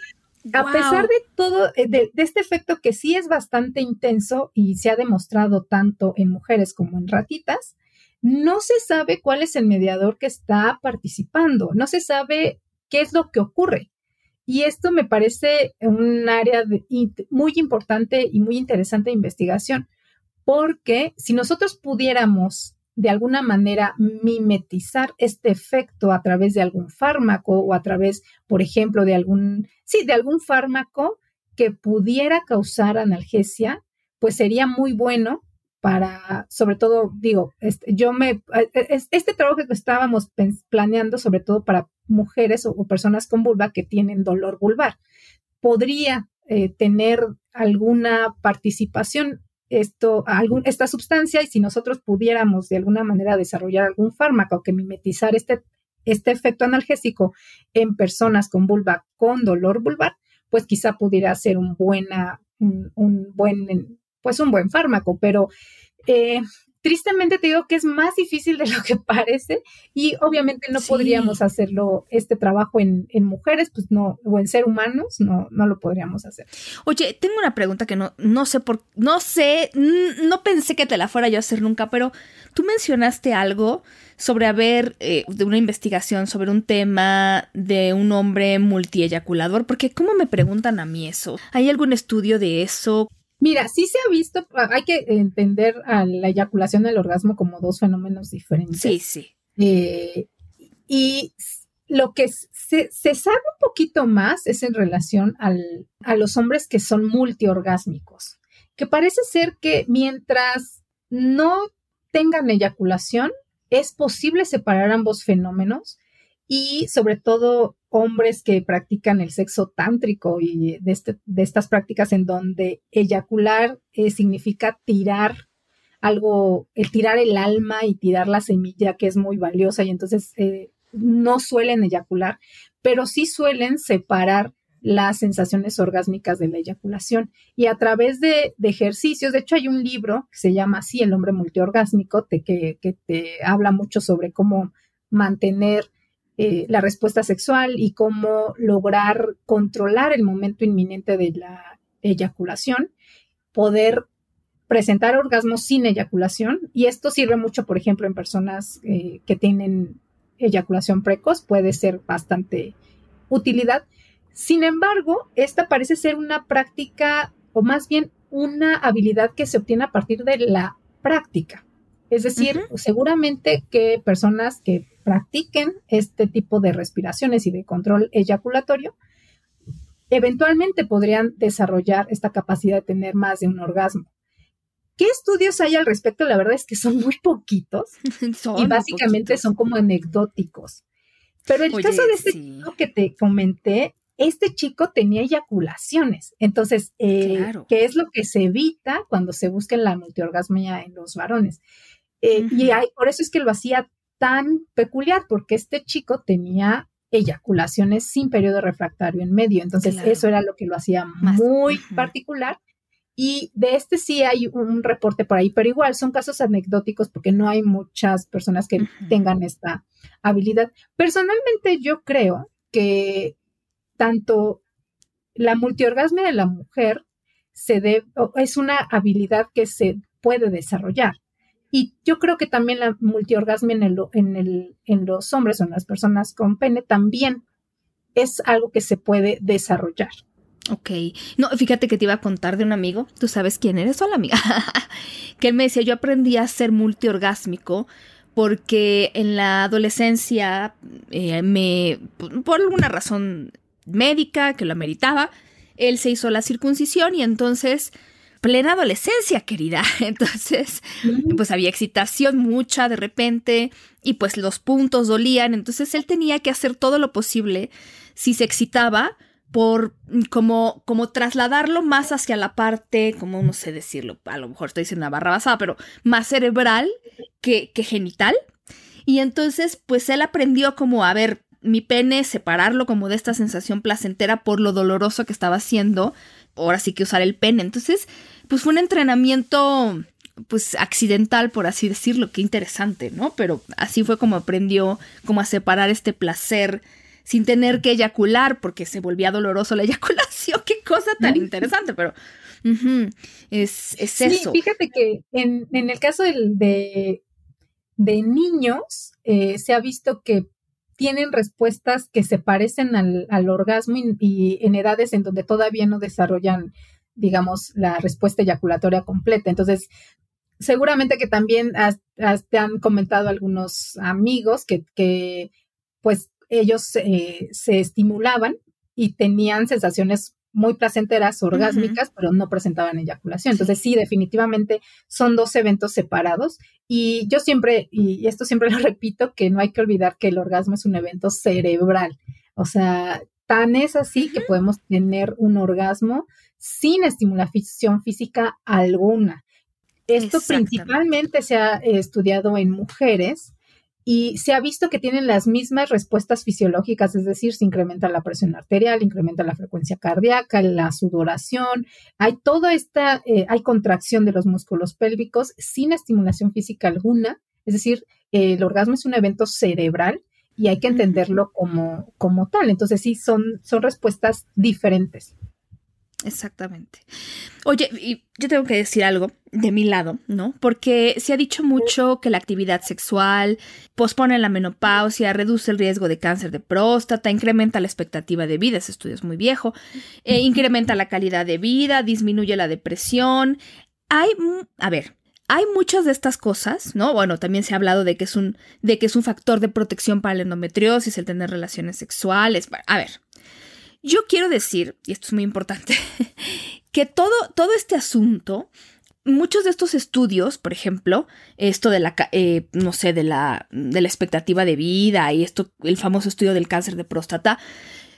a pesar de todo, eh, de, este efecto que sí es bastante intenso y se ha demostrado tanto en mujeres como en ratitas, no se sabe cuál es el mediador que está participando, no se sabe qué es lo que ocurre. Y esto me parece un área muy importante y muy interesante de investigación, porque si nosotros pudiéramos de alguna manera mimetizar este efecto a través de algún fármaco o a través, por ejemplo, de algún, sí, de algún fármaco que pudiera causar analgesia, pues sería muy bueno para, sobre todo, digo, este, yo me, este trabajo que estábamos planeando, sobre todo para mujeres o, personas con vulva que tienen dolor vulvar, podría eh, tener alguna participación esto, algún, esta sustancia y si nosotros pudiéramos de alguna manera desarrollar algún fármaco que mimetizar este, este efecto analgésico en personas con vulva con dolor vulvar, pues quizá pudiera ser un buena, un, buen, pues un buen fármaco, pero eh, tristemente te digo que es más difícil de lo que parece y obviamente no podríamos hacerlo, este trabajo en, mujeres, pues no, o en ser humanos, no, no lo podríamos hacer. Oye, tengo una pregunta que no, no sé por, no sé, no pensé que te la fuera yo a hacer nunca, pero tú mencionaste algo sobre haber, eh, de una investigación sobre un tema de un hombre multieyaculador, porque ¿cómo me preguntan a mí eso? ¿Hay algún estudio de eso? Mira, sí se ha visto, ah, hay que entender a la eyaculación del orgasmo como dos fenómenos diferentes. Sí, sí. Eh, y lo que se, sabe un poquito más es en relación al, a los hombres que son multiorgásmicos, que parece ser que mientras no tengan eyaculación, es posible separar ambos fenómenos y sobre todo hombres que practican el sexo tántrico y de, este, de estas prácticas en donde eyacular eh, significa tirar algo, el tirar el alma y tirar la semilla que es muy valiosa y entonces eh, no suelen eyacular, pero sí suelen separar las sensaciones orgásmicas de la eyaculación. Y a través de, ejercicios, de hecho hay un libro que se llama así, El hombre multiorgásmico, que, que te habla mucho sobre cómo mantener eh, la respuesta sexual y cómo lograr controlar el momento inminente de la eyaculación, poder presentar orgasmos sin eyaculación. Y esto sirve mucho, por ejemplo, en personas eh, que tienen eyaculación precoz, puede ser bastante utilidad. Sin embargo, esta parece ser una práctica o más bien una habilidad que se obtiene a partir de la práctica. Es decir, seguramente que personas que practiquen este tipo de respiraciones y de control eyaculatorio, eventualmente podrían desarrollar esta capacidad de tener más de un orgasmo. ¿Qué estudios hay al respecto? La verdad es que son muy poquitos y básicamente son como anecdóticos. Pero el caso de este chico que te comenté, este chico tenía eyaculaciones. Entonces, eh, ¿qué es lo que se evita cuando se busca la multiorgasmia en los varones? Eh, y hay, por eso es que lo hacía tan peculiar, porque este chico tenía eyaculaciones sin periodo refractario en medio. Entonces, eso era lo que lo hacía muy particular. Y de este sí hay un reporte por ahí, pero igual son casos anecdóticos porque no hay muchas personas que tengan esta habilidad. Personalmente, yo creo que tanto la multiorgasmia de la mujer se debe, es una habilidad que se puede desarrollar. Y yo creo que también la multiorgasmia en, el, en, los hombres o en las personas con pene también es algo que se puede desarrollar. Ok. No, fíjate que te iba a contar de un amigo. Tú sabes quién eres, hola amiga. que él me decía, yo aprendí a ser multiorgásmico porque en la adolescencia eh, me, por alguna razón médica que lo ameritaba, él se hizo la circuncisión y entonces plena adolescencia, querida. Entonces, pues había excitación mucha de repente y pues los puntos dolían. Entonces él tenía que hacer todo lo posible si se excitaba por como, como trasladarlo más hacia la parte, como no sé decirlo, a lo mejor estoy diciendo una barra basada, pero más cerebral que, que genital. Y entonces, pues él aprendió como a ver mi pene, separarlo como de esta sensación placentera por lo doloroso que estaba haciendo. Ahora sí que usar el pene. Entonces, pues fue un entrenamiento pues accidental, por así decirlo, qué interesante, ¿no? Pero así fue como aprendió como a separar este placer sin tener que eyacular porque se volvía doloroso la eyaculación. Qué cosa tan interesante, pero es, es sí, eso. Fíjate que en, en el caso de, de niños, eh, se ha visto que tienen respuestas que se parecen al, al orgasmo y, en edades en donde todavía no desarrollan, digamos, la respuesta eyaculatoria completa. Entonces, seguramente que también te han comentado algunos amigos que, que pues ellos eh, se estimulaban y tenían sensaciones muy placenteras, orgásmicas, pero no presentaban eyaculación. Entonces, sí, definitivamente son dos eventos separados. Y yo siempre, y esto siempre lo repito, que no hay que olvidar que el orgasmo es un evento cerebral. O sea, tan es así que podemos tener un orgasmo sin estimulación física alguna. Esto principalmente se ha estudiado en mujeres y se ha visto que tienen las mismas respuestas fisiológicas, es decir, se incrementa la presión arterial, incrementa la frecuencia cardíaca, la sudoración, hay toda esta, eh, hay contracción de los músculos pélvicos sin estimulación física alguna, es decir, el orgasmo es un evento cerebral y hay que entenderlo como, como tal. Entonces sí, son, son respuestas diferentes. Exactamente. Oye, y yo tengo que decir algo de mi lado, ¿no? Porque se ha dicho mucho que la actividad sexual pospone la menopausia, reduce el riesgo de cáncer de próstata, incrementa la expectativa de vida, ese estudio es muy viejo, eh, incrementa la calidad de vida, disminuye la depresión. Hay, a ver, hay muchas de estas cosas, ¿no? Bueno, también se ha hablado de que es un, de que es un factor de protección para la endometriosis, el tener relaciones sexuales. A ver, yo quiero decir, y esto es muy importante, que todo, todo este asunto, muchos de estos estudios, por ejemplo, esto de la, eh, no sé, de la, de la expectativa de vida y esto, el famoso estudio del cáncer de próstata,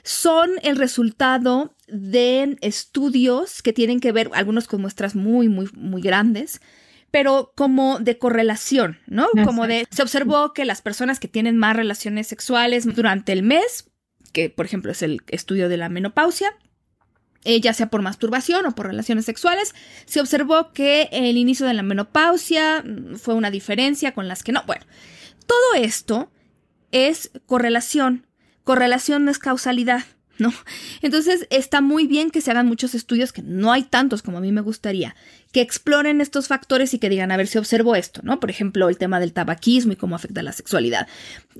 son el resultado de estudios que tienen que ver, algunos con muestras muy, muy, muy grandes, pero como de correlación, ¿no? Como de, se observó que las personas que tienen más relaciones sexuales durante el mes que por ejemplo es el estudio de la menopausia, eh, ya sea por masturbación o por relaciones sexuales, se observó que el inicio de la menopausia mm, fue una diferencia con las que no. Bueno, todo esto es correlación. Correlación no es causalidad. ¿no? Entonces está muy bien que se hagan muchos estudios, que no hay tantos como a mí me gustaría, que exploren estos factores y que digan, a ver si observo esto, ¿no? Por ejemplo, el tema del tabaquismo y cómo afecta la sexualidad.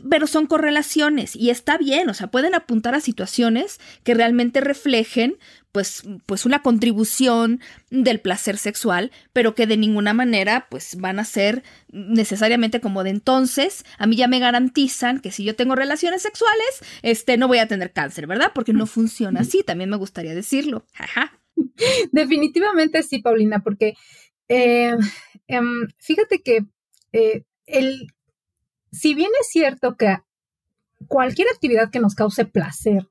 Pero son correlaciones y está bien, o sea, pueden apuntar a situaciones que realmente reflejen pues, pues una contribución del placer sexual, pero que de ninguna manera pues van a ser necesariamente como de entonces, a mí ya me garantizan que si yo tengo relaciones sexuales, este no voy a tener cáncer, ¿verdad? Porque no funciona así, también me gustaría decirlo. Definitivamente sí, Paulina, porque eh, em, fíjate que eh, el, si bien es cierto que cualquier actividad que nos cause placer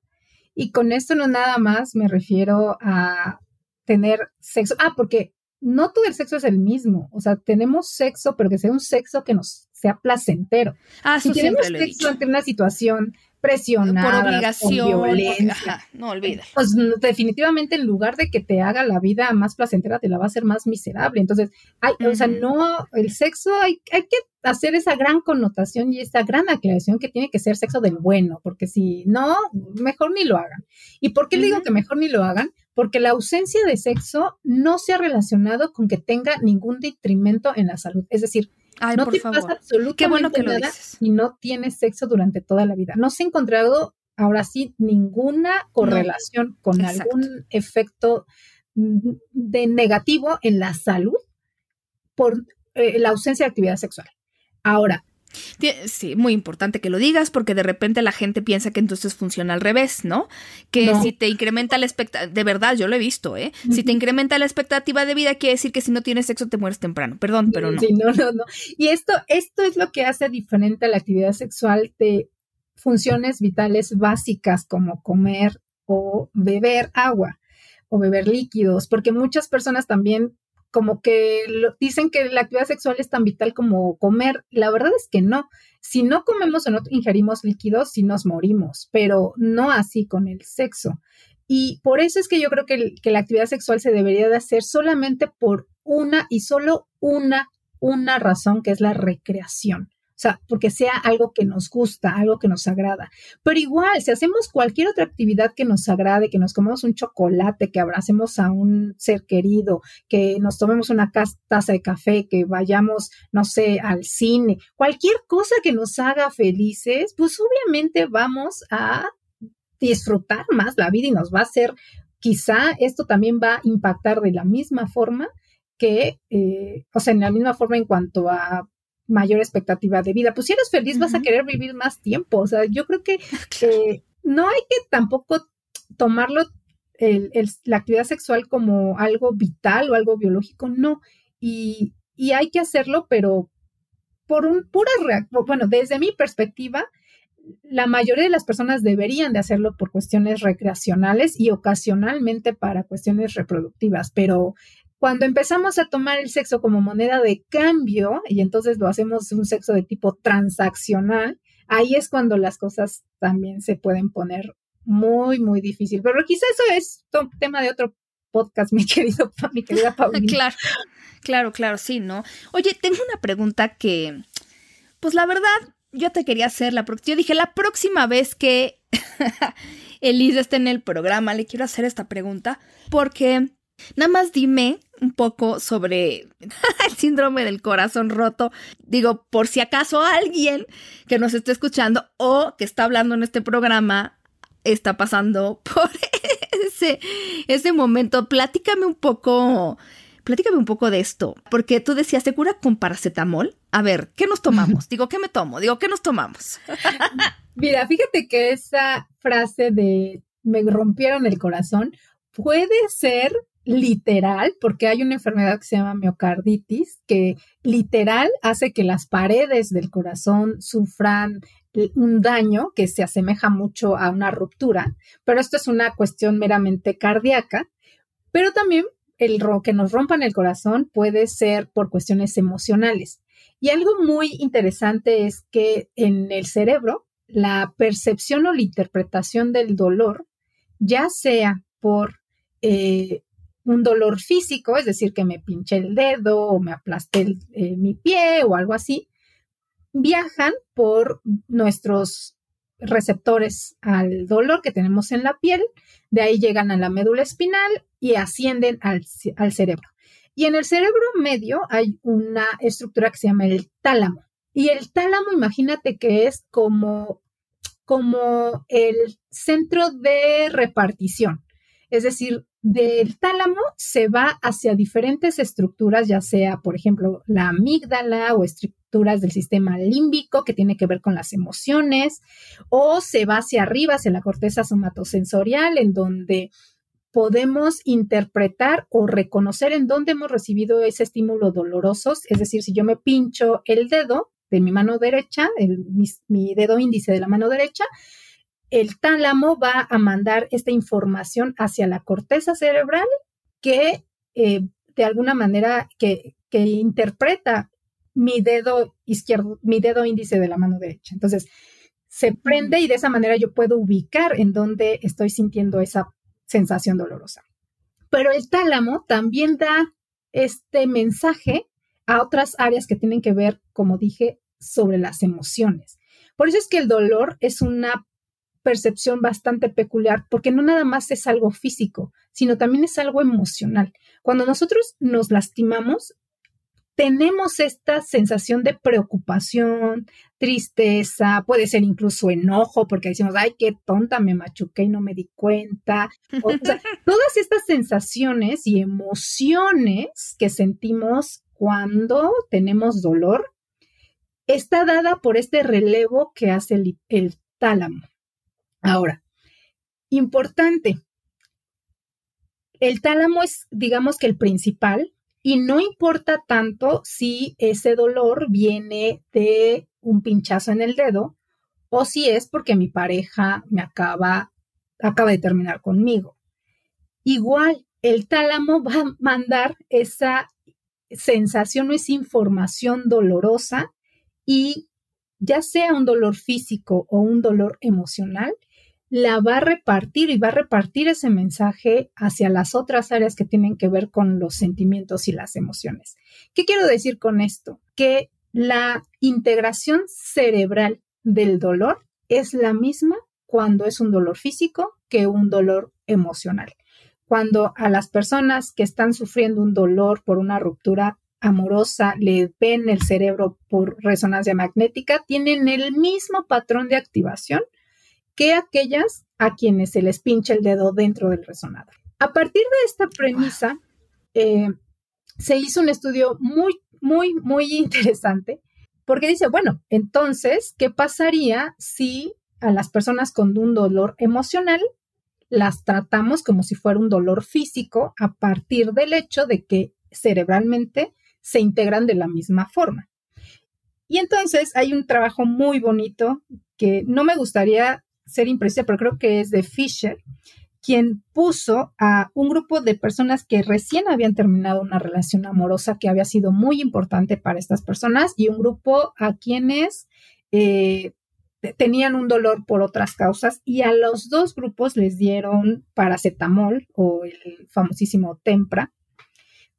y con esto no nada más me refiero a tener sexo. Ah, porque no todo el sexo es el mismo. O sea, tenemos sexo, pero que sea un sexo que nos sea placentero. Ah, si tenemos sexo ante una situación presionada, por obligación, violencia, no olvides. Pues definitivamente en lugar de que te haga la vida más placentera, te la va a hacer más miserable. Entonces, hay, o sea, no, el sexo hay, hay que hacer esa gran connotación y esa gran aclaración que tiene que ser sexo del bueno, porque si no, mejor ni lo hagan. ¿Y por qué le digo que mejor ni lo hagan? Porque la ausencia de sexo no se ha relacionado con que tenga ningún detrimento en la salud. Es decir, no te pasa absolutamente Qué bueno que nada y no tienes sexo durante toda la vida. No se ha encontrado ahora sí, ninguna correlación con algún efecto mm, de negativo en la salud por eh, la ausencia de actividad sexual. Ahora, Sí, muy importante que lo digas porque de repente la gente piensa que entonces funciona al revés, ¿no? Que si te incrementa la expectativa, de verdad yo lo he visto, ¿eh? Si te incrementa la expectativa de vida quiere decir que si no tienes sexo te mueres temprano, perdón, pero no. Sí, no, no, no. Y esto, esto es lo que hace diferente a la actividad sexual de funciones vitales básicas como comer o beber agua o beber líquidos, porque muchas personas también como que dicen que la actividad sexual es tan vital como comer. La verdad es que no. Si no comemos o no ingerimos líquidos, sí nos morimos, pero no así con el sexo. Y por eso es que yo creo que, que la actividad sexual se debería de hacer solamente por una y solo una, una razón, que es la recreación. O sea, porque sea algo que nos gusta, algo que nos agrada. Pero igual, si hacemos cualquier otra actividad que nos agrade, que nos comemos un chocolate, que abracemos a un ser querido, que nos tomemos una taza de café, que vayamos, no sé, al cine, cualquier cosa que nos haga felices, pues obviamente vamos a disfrutar más la vida y nos va a hacer, quizá esto también va a impactar de la misma forma que, eh, o sea, en la misma forma en cuanto a mayor expectativa de vida. Pues si eres feliz vas a querer vivir más tiempo. O sea, yo creo que no hay que tampoco tomarlo el, la actividad sexual como algo vital o algo biológico, no. Y, y hay que hacerlo, pero por un pura bueno, desde mi perspectiva, la mayoría de las personas deberían de hacerlo por cuestiones recreacionales y ocasionalmente para cuestiones reproductivas, pero cuando empezamos a tomar el sexo como moneda de cambio y entonces lo hacemos un sexo de tipo transaccional, ahí es cuando las cosas también se pueden poner muy, muy difícil. Pero quizá eso es tema de otro podcast, mi querido, mi querida Paulina. claro, claro, claro, sí, ¿no? Oye, tengo una pregunta que, pues la verdad, yo te quería hacerla, porque yo dije, la próxima vez que Elisa esté en el programa, le quiero hacer esta pregunta, porque Nada más dime un poco sobre el síndrome del corazón roto. Digo, por si acaso alguien que nos esté escuchando o que está hablando en este programa está pasando por ese, ese momento. Platícame un poco, platícame un poco de esto, porque tú decías, ¿se cura con paracetamol? A ver, ¿qué nos tomamos? Digo, ¿qué me tomo? Digo, ¿qué nos tomamos? Mira, fíjate que esa frase de me rompieron el corazón puede ser literal, porque hay una enfermedad que se llama miocarditis, que literal hace que las paredes del corazón sufran un daño que se asemeja mucho a una ruptura, pero esto es una cuestión meramente cardíaca, pero también el que nos rompan el corazón puede ser por cuestiones emocionales. Y algo muy interesante es que en el cerebro, la percepción o la interpretación del dolor, ya sea por eh, un dolor físico, es decir, que me pinché el dedo o me aplasté eh, mi pie o algo así, viajan por nuestros receptores al dolor que tenemos en la piel, de ahí llegan a la médula espinal y ascienden al, al cerebro. Y en el cerebro medio hay una estructura que se llama el tálamo. Y el tálamo, imagínate que es como, como el centro de repartición. Es decir, del tálamo se va hacia diferentes estructuras, ya sea, por ejemplo, la amígdala o estructuras del sistema límbico que tiene que ver con las emociones, o se va hacia arriba, hacia la corteza somatosensorial, en donde podemos interpretar o reconocer en dónde hemos recibido ese estímulo doloroso, es decir, si yo me pincho el dedo de mi mano derecha, mi dedo índice de la mano derecha, el tálamo va a mandar esta información hacia la corteza cerebral que eh, de alguna manera que, interpreta mi dedo izquierdo, mi dedo índice de la mano derecha. Entonces, se prende y de esa manera yo puedo ubicar en dónde estoy sintiendo esa sensación dolorosa. Pero el tálamo también da este mensaje a otras áreas que tienen que ver, como dije, sobre las emociones. Por eso es que el dolor es una percepción bastante peculiar porque no nada más es algo físico, sino también es algo emocional. Cuando nosotros nos lastimamos, tenemos esta sensación de preocupación, tristeza, puede ser incluso enojo, porque decimos, ay, qué tonta, me machuqué y no me di cuenta. O, sea, todas estas sensaciones y emociones que sentimos cuando tenemos dolor está dada por este relevo que hace el, el tálamo. Ahora, importante, el tálamo es, digamos que el principal, y no importa tanto si ese dolor viene de un pinchazo en el dedo o si es porque mi pareja me acaba, acaba de terminar conmigo. Igual, el tálamo va a mandar esa sensación o esa información dolorosa y ya sea un dolor físico o un dolor emocional, la va a repartir y va a repartir ese mensaje hacia las otras áreas que tienen que ver con los sentimientos y las emociones. ¿Qué quiero decir con esto? Que la integración cerebral del dolor es la misma cuando es un dolor físico que un dolor emocional. Cuando a las personas que están sufriendo un dolor por una ruptura amorosa le ven el cerebro por resonancia magnética, tienen el mismo patrón de activación que aquellas a quienes se les pincha el dedo dentro del resonador. A partir de esta premisa, eh, se hizo un estudio muy, muy, muy interesante, porque dice, bueno, entonces, ¿qué pasaría si a las personas con un dolor emocional las tratamos como si fuera un dolor físico a partir del hecho de que cerebralmente se integran de la misma forma? Y entonces hay un trabajo muy bonito que no me gustaría ser imprecisa, pero creo que es de Fisher, quien puso a un grupo de personas que recién habían terminado una relación amorosa que había sido muy importante para estas personas y un grupo a quienes eh, tenían un dolor por otras causas y a los dos grupos les dieron paracetamol o el famosísimo Tempra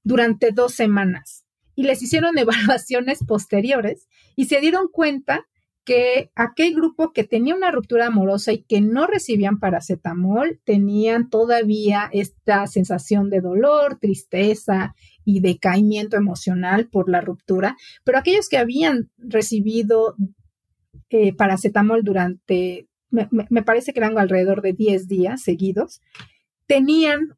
durante dos semanas y les hicieron evaluaciones posteriores y se dieron cuenta que aquel grupo que tenía una ruptura amorosa y que no recibían paracetamol tenían todavía esta sensación de dolor, tristeza y decaimiento emocional por la ruptura, pero aquellos que habían recibido eh, paracetamol durante, me, parece que eran alrededor de 10 días seguidos, tenían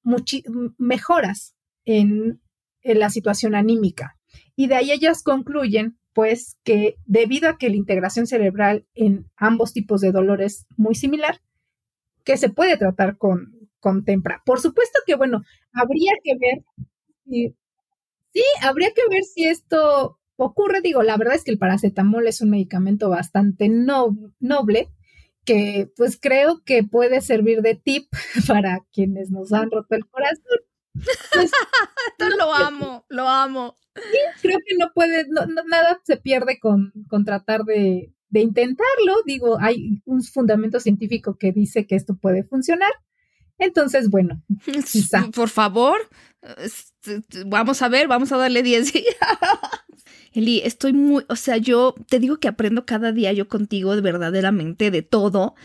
mejoras en, en la situación anímica. Y de ahí ellas concluyen pues que debido a que la integración cerebral en ambos tipos de dolor es muy similar, que se puede tratar con, con tempra. Por supuesto que, bueno, habría que ver, sí, habría que ver si esto ocurre. Digo, la verdad es que el paracetamol es un medicamento bastante noble que pues creo que puede servir de tip para quienes nos han roto el corazón. Pues, lo amo, lo amo creo que no puede, nada se pierde con, con tratar de, de, intentarlo. Digo, hay un fundamento científico que dice que esto puede funcionar. Entonces, bueno, quizá. Por favor, vamos a ver, vamos a darle 10 días. Eli, estoy muy, o sea, yo te digo que aprendo cada día yo contigo verdaderamente de todo.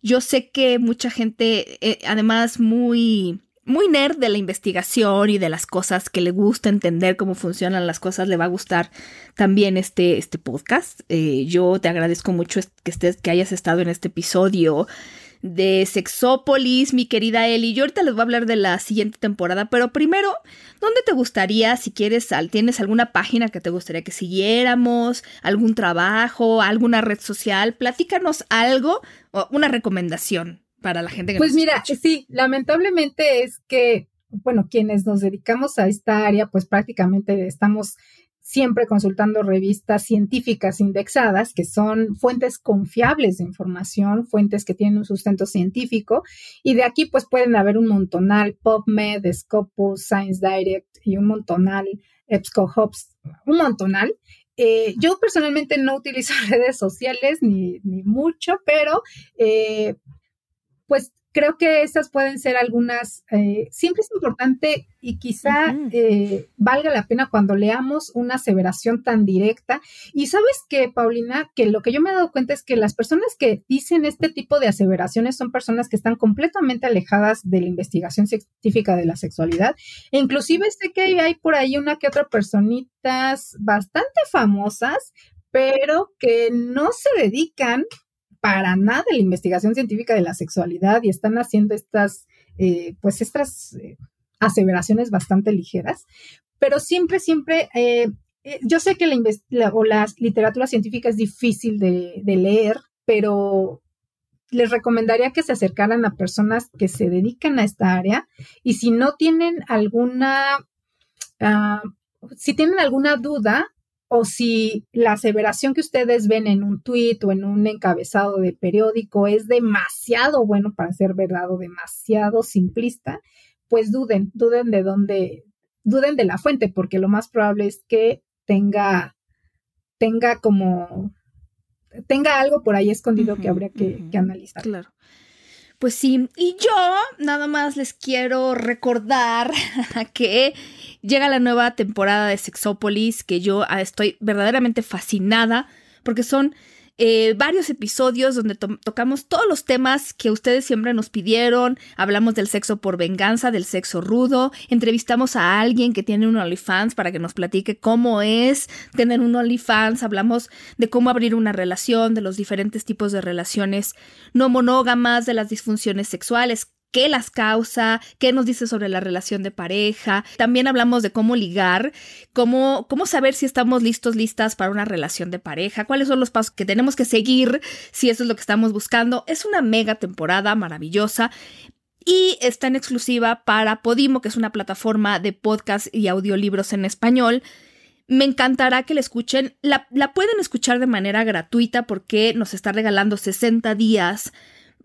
Yo sé que mucha gente, eh, además, muy muy nerd de la investigación y de las cosas que le gusta entender cómo funcionan las cosas, le va a gustar también este, este podcast. Eh, yo te agradezco mucho que, estés, que hayas estado en este episodio de Sexópolis, mi querida Eli. Yo ahorita les voy a hablar de la siguiente temporada, pero primero, ¿dónde te gustaría, si quieres, tienes alguna página que te gustaría que siguiéramos, algún trabajo, alguna red social? Platícanos algo, o una recomendación para la gente que Pues mira, sí, lamentablemente es que, bueno, quienes nos dedicamos a esta área, pues prácticamente estamos siempre consultando revistas científicas indexadas, que son fuentes confiables de información, fuentes que tienen un sustento científico, y de aquí pues pueden haber un montonal, PubMed, Scopus, Science Direct y un montonal, EBSCOhops, un montonal. Eh, yo personalmente no utilizo redes sociales ni, ni mucho, pero eh, pues creo que esas pueden ser algunas, eh, siempre es importante y quizá eh, valga la pena cuando leamos una aseveración tan directa. Y sabes que, Paulina, que lo que yo me he dado cuenta es que las personas que dicen este tipo de aseveraciones son personas que están completamente alejadas de la investigación científica de la sexualidad. E inclusive sé que hay por ahí una que otra personitas bastante famosas, pero que no se dedican para nada la investigación científica de la sexualidad y están haciendo estas, eh, pues estas eh, aseveraciones bastante ligeras, pero siempre, siempre, eh, eh, yo sé que la, o la literatura científica es difícil de, leer, pero les recomendaría que se acercaran a personas que se dedican a esta área y si no tienen alguna, ah, si tienen alguna duda o si la aseveración que ustedes ven en un tuit o en un encabezado de periódico es demasiado bueno para ser verdad o demasiado simplista, pues duden, duden de dónde, duden de la fuente, porque lo más probable es que tenga, tenga como, tenga algo por ahí escondido que habría que, que analizar. Claro. Pues sí, y yo nada más les quiero recordar que llega la nueva temporada de Sexópolis, que yo ah, estoy verdaderamente fascinada, porque son eh, varios episodios donde tocamos todos los temas que ustedes siempre nos pidieron. Hablamos del sexo por venganza, del sexo rudo. Entrevistamos a alguien que tiene un OnlyFans para que nos platique cómo es tener un OnlyFans. Hablamos de cómo abrir una relación, de los diferentes tipos de relaciones no monógamas, de las disfunciones sexuales qué las causa, qué nos dice sobre la relación de pareja. También hablamos de cómo ligar, cómo, cómo saber si estamos listos, listas para una relación de pareja, cuáles son los pasos que tenemos que seguir si eso es lo que estamos buscando. Es una mega temporada maravillosa y está en exclusiva para Podimo, que es una plataforma de podcast y audiolibros en español. Me encantará que la escuchen. La, la pueden escuchar de manera gratuita porque nos está regalando 60 días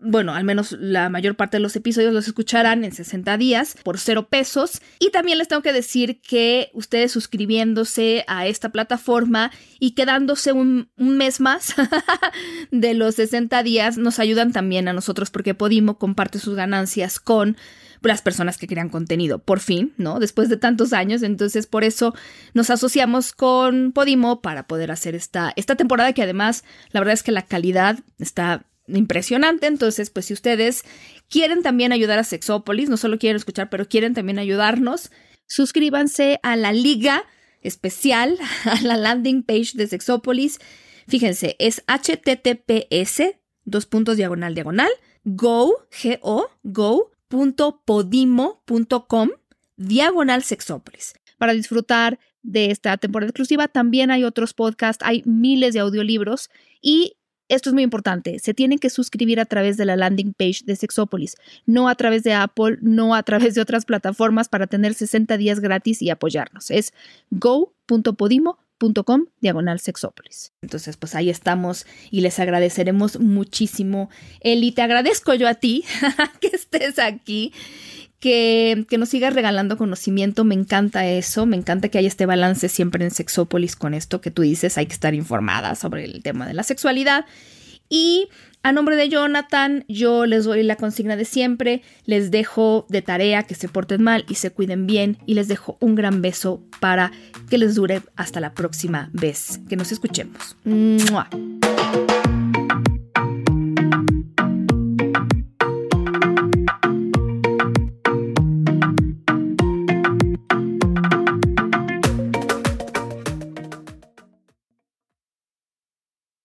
bueno, al menos la mayor parte de los episodios los escucharán en 60 días por cero pesos. Y también les tengo que decir que ustedes suscribiéndose a esta plataforma y quedándose un, mes más de los 60 días nos ayudan también a nosotros porque Podimo comparte sus ganancias con las personas que crean contenido, por fin, ¿no? Después de tantos años, entonces por eso nos asociamos con Podimo para poder hacer esta, esta temporada que además la verdad es que la calidad está impresionante. Entonces, pues si ustedes quieren también ayudar a Sexópolis, no solo quieren escuchar, pero quieren también ayudarnos, suscríbanse a la liga especial, a la landing page de Sexópolis. Fíjense, es https dos puntos diagonal diagonal go go go.podimo.com diagonal Sexópolis. Para disfrutar de esta temporada exclusiva también hay otros podcasts, hay miles de audiolibros y esto es muy importante. Se tienen que suscribir a través de la landing page de Sexopolis, no a través de Apple, no a través de otras plataformas para tener 60 días gratis y apoyarnos. Es go.podimo.com diagonal sexópolis. Entonces, pues ahí estamos y les agradeceremos muchísimo. Eli, te agradezco yo a ti que estés aquí que, nos sigas regalando conocimiento, me encanta eso, me encanta que haya este balance siempre en Sexópolis con esto que tú dices, hay que estar informada sobre el tema de la sexualidad. Y a nombre de Jonathan, yo les doy la consigna de siempre, les dejo de tarea que se porten mal y se cuiden bien. Y les dejo un gran beso para que les dure hasta la próxima vez. Que nos escuchemos.